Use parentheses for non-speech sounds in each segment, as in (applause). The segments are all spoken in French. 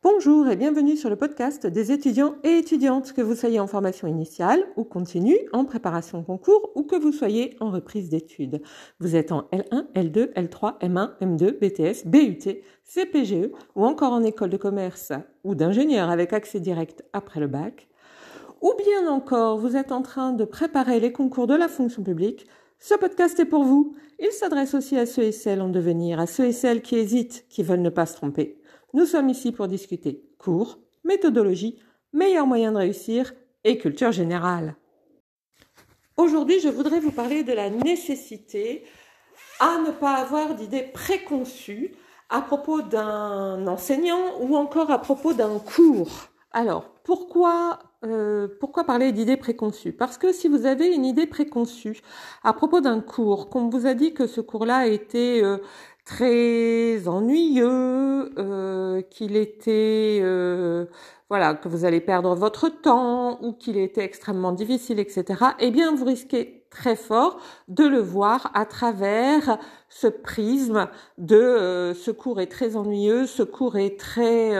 Bonjour et bienvenue sur le podcast des étudiants et étudiantes, que vous soyez en formation initiale ou continue, en préparation concours ou que vous soyez en reprise d'études. Vous êtes en L1, L2, L3, M1, M2, BTS, BUT, CPGE ou encore en école de commerce ou d'ingénieur avec accès direct après le bac. Ou bien encore, vous êtes en train de préparer les concours de la fonction publique. Ce podcast est pour vous. Il s'adresse aussi à ceux et celles en devenir, à ceux et celles qui hésitent, qui veulent ne pas se tromper. Nous sommes ici pour discuter cours, méthodologie, meilleurs moyens de réussir et culture générale. Aujourd'hui, je voudrais vous parler de la nécessité à ne pas avoir d'idées préconçues à propos d'un enseignant ou encore à propos d'un cours. Alors, pourquoi, euh, pourquoi parler d'idées préconçues? Parce que si vous avez une idée préconçue à propos d'un cours, qu'on vous a dit que ce cours-là été euh, très ennuyeux, euh, qu'il était euh, voilà que vous allez perdre votre temps ou qu'il était extrêmement difficile, etc. Eh bien, vous risquez très fort de le voir à travers ce prisme de euh, ce cours est très ennuyeux, ce cours est très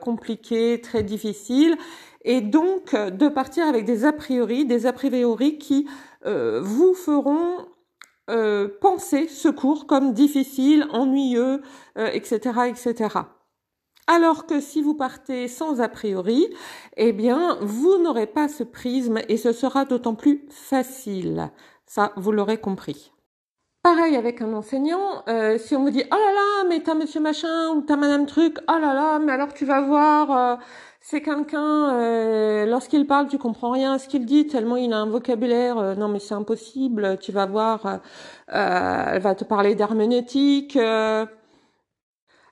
compliqué, très difficile, et donc de partir avec des a priori, des a priori qui vous feront euh, penser ce cours comme difficile, ennuyeux, etc., euh, etc. Alors que si vous partez sans a priori, eh bien, vous n'aurez pas ce prisme et ce sera d'autant plus facile. Ça, vous l'aurez compris. Pareil avec un enseignant, euh, si on vous dit oh là là, mais t'as monsieur machin ou t'as madame truc, oh là là, mais alors tu vas voir, c'est quelqu'un, euh, lorsqu'il parle, tu comprends rien à ce qu'il dit, tellement il a un vocabulaire, euh, non mais c'est impossible, tu vas voir, euh, elle va te parler d'herméneutique, elle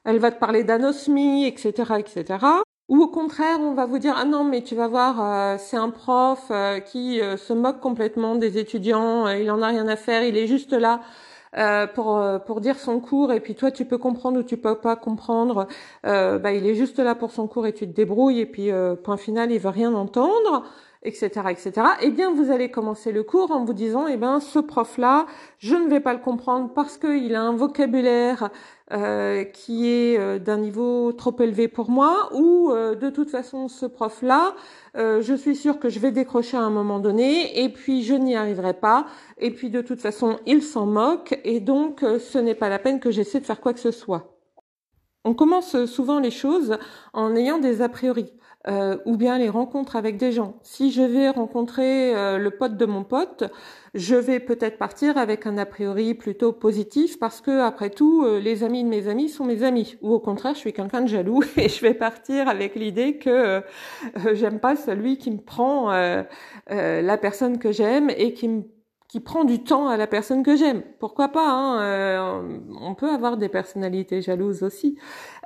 va te parler d'anosmie, etc., etc. Ou au contraire, on va vous dire, ah non mais tu vas voir, c'est un prof qui se moque complètement des étudiants, il en a rien à faire, il est juste là euh, pour euh, pour dire son cours et puis toi tu peux comprendre ou tu peux pas comprendre. Euh, bah, il est juste là pour son cours et tu te débrouilles et puis point final il veut rien entendre etc etc eh bien vous allez commencer le cours en vous disant eh ben ce prof là je ne vais pas le comprendre parce qu'il a un vocabulaire euh, qui est euh, d'un niveau trop élevé pour moi ou euh, de toute façon ce prof là je suis sûre que je vais décrocher à un moment donné et puis je n'y arriverai pas et puis de toute façon il s'en moque et donc ce n'est pas la peine que j'essaie de faire quoi que ce soit. On commence souvent les choses en ayant des a priori. Euh, ou bien les rencontres avec des gens. Si je vais rencontrer euh, le pote de mon pote, je vais peut-être partir avec un a priori plutôt positif parce que après tout, euh, les amis de mes amis sont mes amis. Ou au contraire, je suis quelqu'un de jaloux (laughs) et je vais partir avec l'idée que j'aime pas celui qui me prend la personne que j'aime et qui me qui prend du temps à la personne que j'aime. Pourquoi pas hein, euh, On peut avoir des personnalités jalouses aussi,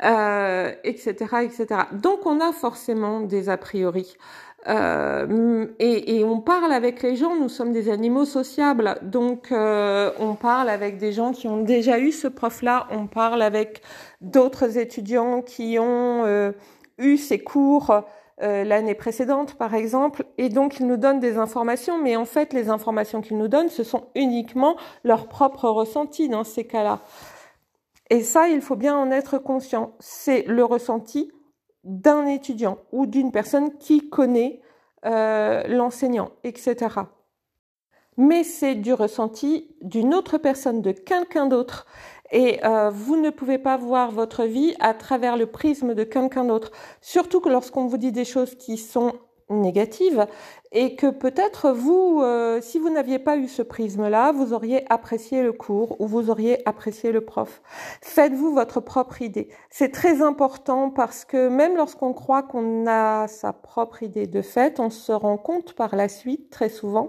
euh, etc., etc. Donc on a forcément des a priori. Euh, et, et, on parle avec les gens, nous sommes des animaux sociables, donc euh, on parle avec des gens qui ont déjà eu ce prof-là, on parle avec d'autres étudiants qui ont euh, eu ces cours euh, l'année précédente, par exemple, et donc ils nous donnent des informations, mais en fait, les informations qu'ils nous donnent, ce sont uniquement leurs propres ressentis dans ces cas-là. Et ça, il faut bien en être conscient. C'est le ressenti d'un étudiant ou d'une personne qui connaît euh, l'enseignant, etc. Mais c'est du ressenti d'une autre personne, de quelqu'un d'autre. Et euh, vous ne pouvez pas voir votre vie à travers le prisme de quelqu'un d'autre. Surtout que lorsqu'on vous dit des choses qui sont négatives et que peut-être vous, euh, si vous n'aviez pas eu ce prisme-là, vous auriez apprécié le cours ou vous auriez apprécié le prof. Faites-vous votre propre idée. C'est très important parce que même lorsqu'on croit qu'on a sa propre idée de fait, on se rend compte par la suite très souvent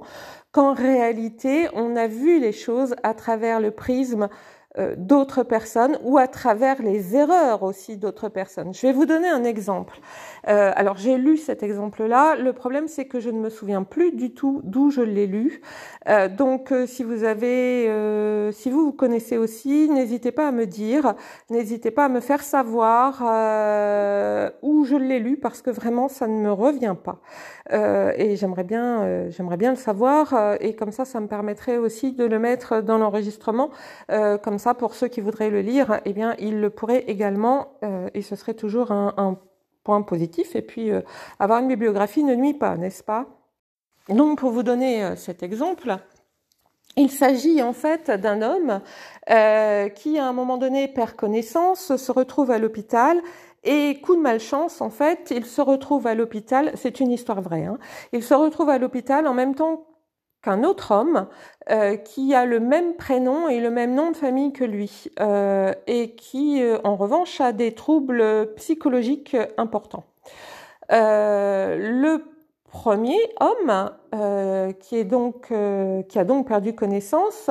qu'en réalité, on a vu les choses à travers le prisme d'autres personnes ou à travers les erreurs aussi d'autres personnes. Je vais vous donner un exemple. Euh, alors j'ai lu cet exemple-là. Le problème c'est que je ne me souviens plus du tout d'où je l'ai lu. Euh, donc euh, si vous avez, euh, si vous vous connaissez aussi, n'hésitez pas à me dire, n'hésitez pas à me faire savoir où je l'ai lu parce que vraiment ça ne me revient pas. et j'aimerais bien, j'aimerais bien le savoir et comme ça ça me permettrait aussi de le mettre dans l'enregistrement. comme pour ceux qui voudraient le lire, eh bien, ils le pourraient également, euh, et ce serait toujours un, points positifs. Et puis, avoir une bibliographie ne nuit pas, n'est-ce pas? Donc, pour vous donner cet exemple, il s'agit en fait d'un homme euh, qui, à un moment donné, perd connaissance, se retrouve à l'hôpital et coup de malchance, en fait, il se retrouve à l'hôpital. C'est une histoire vraie. Hein, il se retrouve à l'hôpital en même temps qu'un autre homme euh, qui a le même prénom et le même nom de famille que lui euh, et qui, en revanche, a des troubles psychologiques importants. le premier homme, euh, qui, est donc, euh, qui a donc perdu connaissance,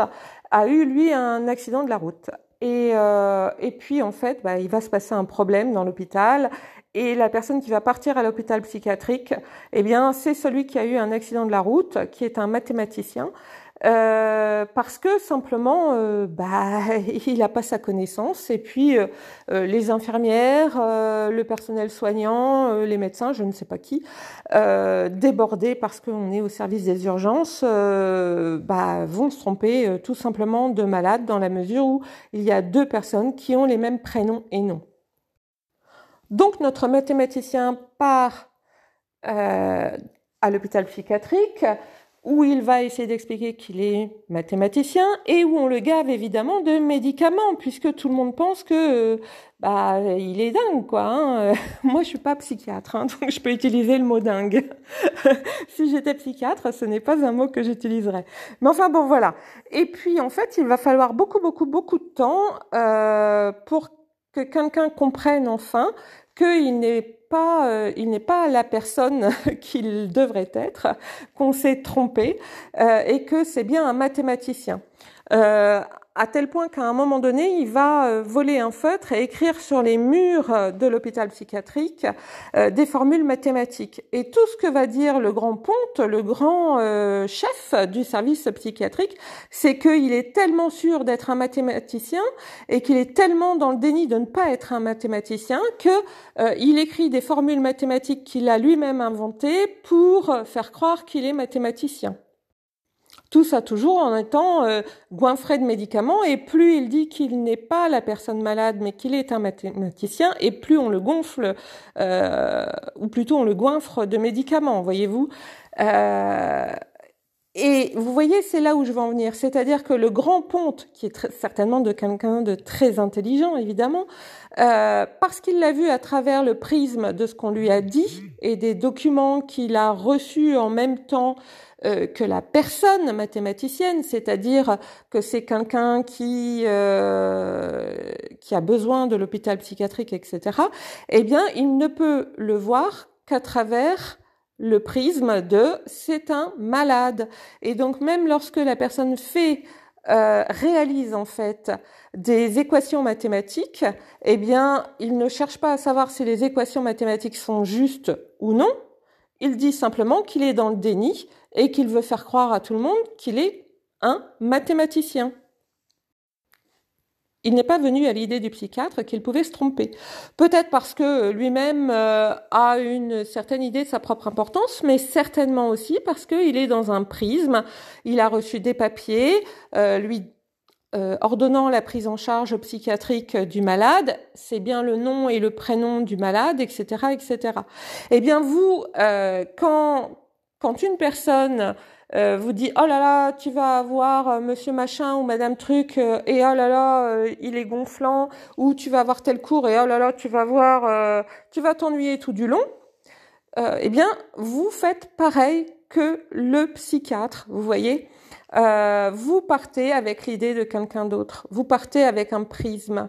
a eu lui un accident de la route. Et, euh, et puis en fait, bah, il va se passer un problème dans l'hôpital. Et la personne qui va partir à l'hôpital psychiatrique, eh bien, c'est celui qui a eu un accident de la route, qui est un mathématicien. Euh, parce que simplement, euh, bah, (laughs) il n'a pas sa connaissance. Et puis, euh, les infirmières, le personnel soignant, les médecins, je ne sais pas qui, débordés parce qu'on est au service des urgences, bah, vont se tromper tout simplement de malade dans la mesure où il y a deux personnes qui ont les mêmes prénoms et noms. Donc, notre mathématicien part à l'hôpital psychiatrique où il va essayer d'expliquer qu'il est mathématicien et où on le gave évidemment de médicaments puisque tout le monde pense que bah il est dingue quoi. Hein. (laughs) Moi je suis pas psychiatre hein, donc je peux utiliser le mot dingue. (laughs) si j'étais psychiatre, ce n'est pas un mot que j'utiliserais. Mais enfin bon voilà. Et puis en fait il va falloir beaucoup beaucoup beaucoup de temps euh, pour que quelqu'un comprenne enfin qu'il n'est pas, euh, il n'est pas la personne (laughs) qu'il devrait être, qu'on s'est trompé euh, et que c'est bien un mathématicien. Euh, à tel point qu'à un moment donné, il va euh, voler un feutre et écrire sur les murs de l'hôpital psychiatrique euh, des formules mathématiques. Et tout ce que va dire le grand Ponte, le grand euh, chef du service psychiatrique, c'est qu'il est tellement sûr d'être un mathématicien et qu'il est tellement dans le déni de ne pas être un mathématicien que il écrit des formules mathématiques qu'il a lui-même inventées pour faire croire qu'il est mathématicien. Tout ça toujours en étant euh, goinfré de médicaments et plus il dit qu'il n'est pas la personne malade mais qu'il est un mathématicien et plus on le gonfle euh, ou plutôt on le goinfre de médicaments, voyez-vous. Euh, et vous voyez, c'est là où je veux en venir. C'est-à-dire que le grand ponte, qui est certainement de quelqu'un de très intelligent, évidemment, euh, parce qu'il l'a vu à travers le prisme de ce qu'on lui a dit et des documents qu'il a reçus en même temps euh, que la personne mathématicienne, c'est-à-dire que c'est quelqu'un qui euh, qui a besoin de l'hôpital psychiatrique, etc. Eh bien, il ne peut le voir qu'à travers le prisme de c'est un malade. Et donc même lorsque la personne fait euh, réalise en fait des équations mathématiques, eh bien, il ne cherche pas à savoir si les équations mathématiques sont justes ou non. Il dit simplement qu'il est dans le déni et qu'il veut faire croire à tout le monde qu'il est un mathématicien. Il n'est pas venu à l'idée du psychiatre qu'il pouvait se tromper. Peut-être parce que lui-même euh, a une certaine idée de sa propre importance, mais certainement aussi parce qu'il est dans un prisme. Il a reçu des papiers euh, lui euh, ordonnant la prise en charge psychiatrique du malade. C'est bien le nom et le prénom du malade, etc., etc. Eh bien, vous, quand quand une personne euh, vous dit oh là là tu vas avoir euh, monsieur machin ou madame truc euh, et oh là là il est gonflant ou tu vas avoir tel cours et oh là là tu vas voir tu vas t'ennuyer tout du long. Eh bien vous faites pareil que le psychiatre vous voyez. Vous partez avec l'idée de quelqu'un d'autre. Vous partez avec un prisme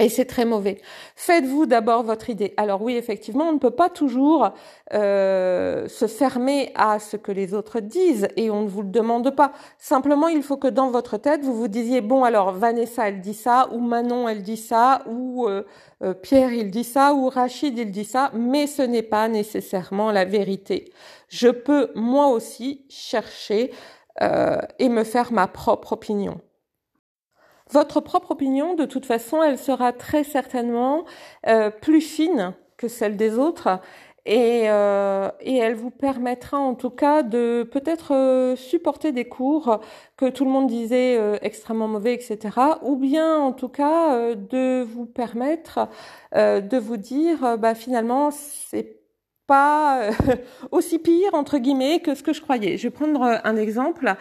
et c'est très mauvais. Faites-vous d'abord votre idée. Alors oui, effectivement, on ne peut pas toujours euh, se fermer à ce que les autres disent et on ne vous le demande pas. Simplement, il faut que dans votre tête, vous vous disiez, bon, alors Vanessa, elle dit ça, ou Manon, elle dit ça, ou euh, euh, Pierre, il dit ça, ou Rachid, il dit ça, mais ce n'est pas nécessairement la vérité. Je peux, moi aussi, chercher et me faire ma propre opinion. Votre propre opinion, de toute façon, elle sera très certainement euh, plus fine que celle des autres et, euh, et elle vous permettra en tout cas de peut-être euh, supporter des cours que tout le monde disait euh, extrêmement mauvais, etc. Ou bien en tout cas de vous permettre de vous dire, bah finalement c'est pas (laughs) aussi pire entre guillemets que ce que je croyais. Je vais prendre un exemple.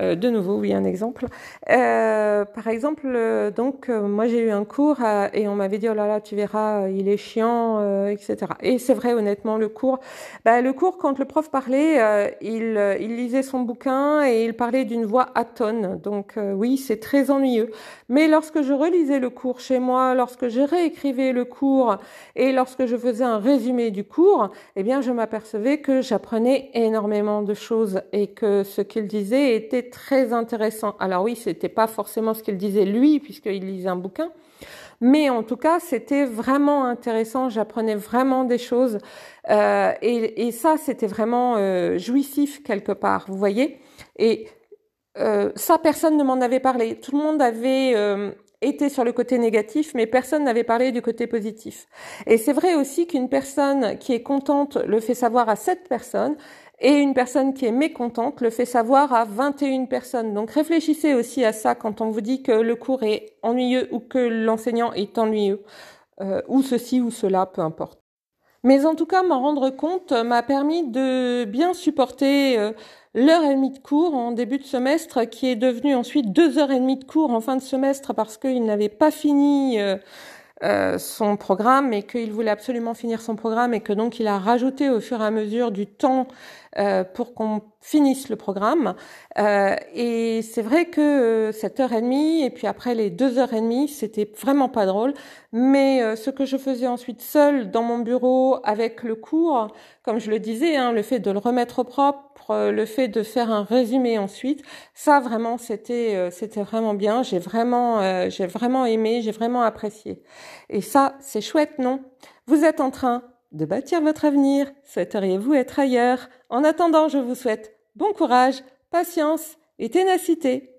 Euh, de nouveau, oui, un exemple. Euh, par exemple, euh, donc moi j'ai eu un cours et on m'avait dit oh là là, tu verras, il est chiant, etc. Et c'est vrai, honnêtement, le cours, bah, le cours quand le prof parlait, il, il lisait son bouquin et il parlait d'une voix atone. Donc oui, c'est très ennuyeux. Mais lorsque je relisais le cours chez moi, lorsque je réécrivais le cours et lorsque je faisais un résumé du cours, eh bien, je m'apercevais que j'apprenais énormément de choses et que ce qu'il disait était très intéressant. Alors oui, c'était pas forcément ce qu'il disait lui, puisqu'il lisait un bouquin, mais en tout cas, c'était vraiment intéressant. J'apprenais vraiment des choses, euh, et, et, ça, c'était vraiment euh, jouissif quelque part. Vous voyez Et euh, ça, personne ne m'en avait parlé. Tout le monde avait été sur le côté négatif, mais personne n'avait parlé du côté positif. Et c'est vrai aussi qu'une personne qui est contente le fait savoir à cette personne, et une personne qui est mécontente le fait savoir à 21 personnes. Donc réfléchissez aussi à ça quand on vous dit que le cours est ennuyeux ou que l'enseignant est ennuyeux, euh, ou ceci ou cela, peu importe. Mais en tout cas, m'en rendre compte m'a permis de bien supporter euh, l'heure et demie de cours en début de semestre, qui est devenu ensuite deux heures et demie de cours en fin de semestre parce qu'il n'avait pas fini euh, son programme et qu'il voulait absolument finir son programme et que donc il a rajouté au fur et à mesure du temps euh, pour qu'on finisse le programme. Euh, et c'est vrai que cette heure et demie et puis après les deux heures et demie, c'était vraiment pas drôle. Mais ce que je faisais ensuite seul dans mon bureau avec le cours, comme je le disais, hein, le fait de le remettre au propre, le fait de faire un résumé ensuite, ça vraiment c'était c'était vraiment bien. J'ai vraiment j'ai vraiment aimé, j'ai vraiment apprécié. Et ça, c'est chouette, non? Vous êtes en train de bâtir votre avenir. Souhaiteriez-vous être ailleurs? En attendant, je vous souhaite bon courage, patience et ténacité.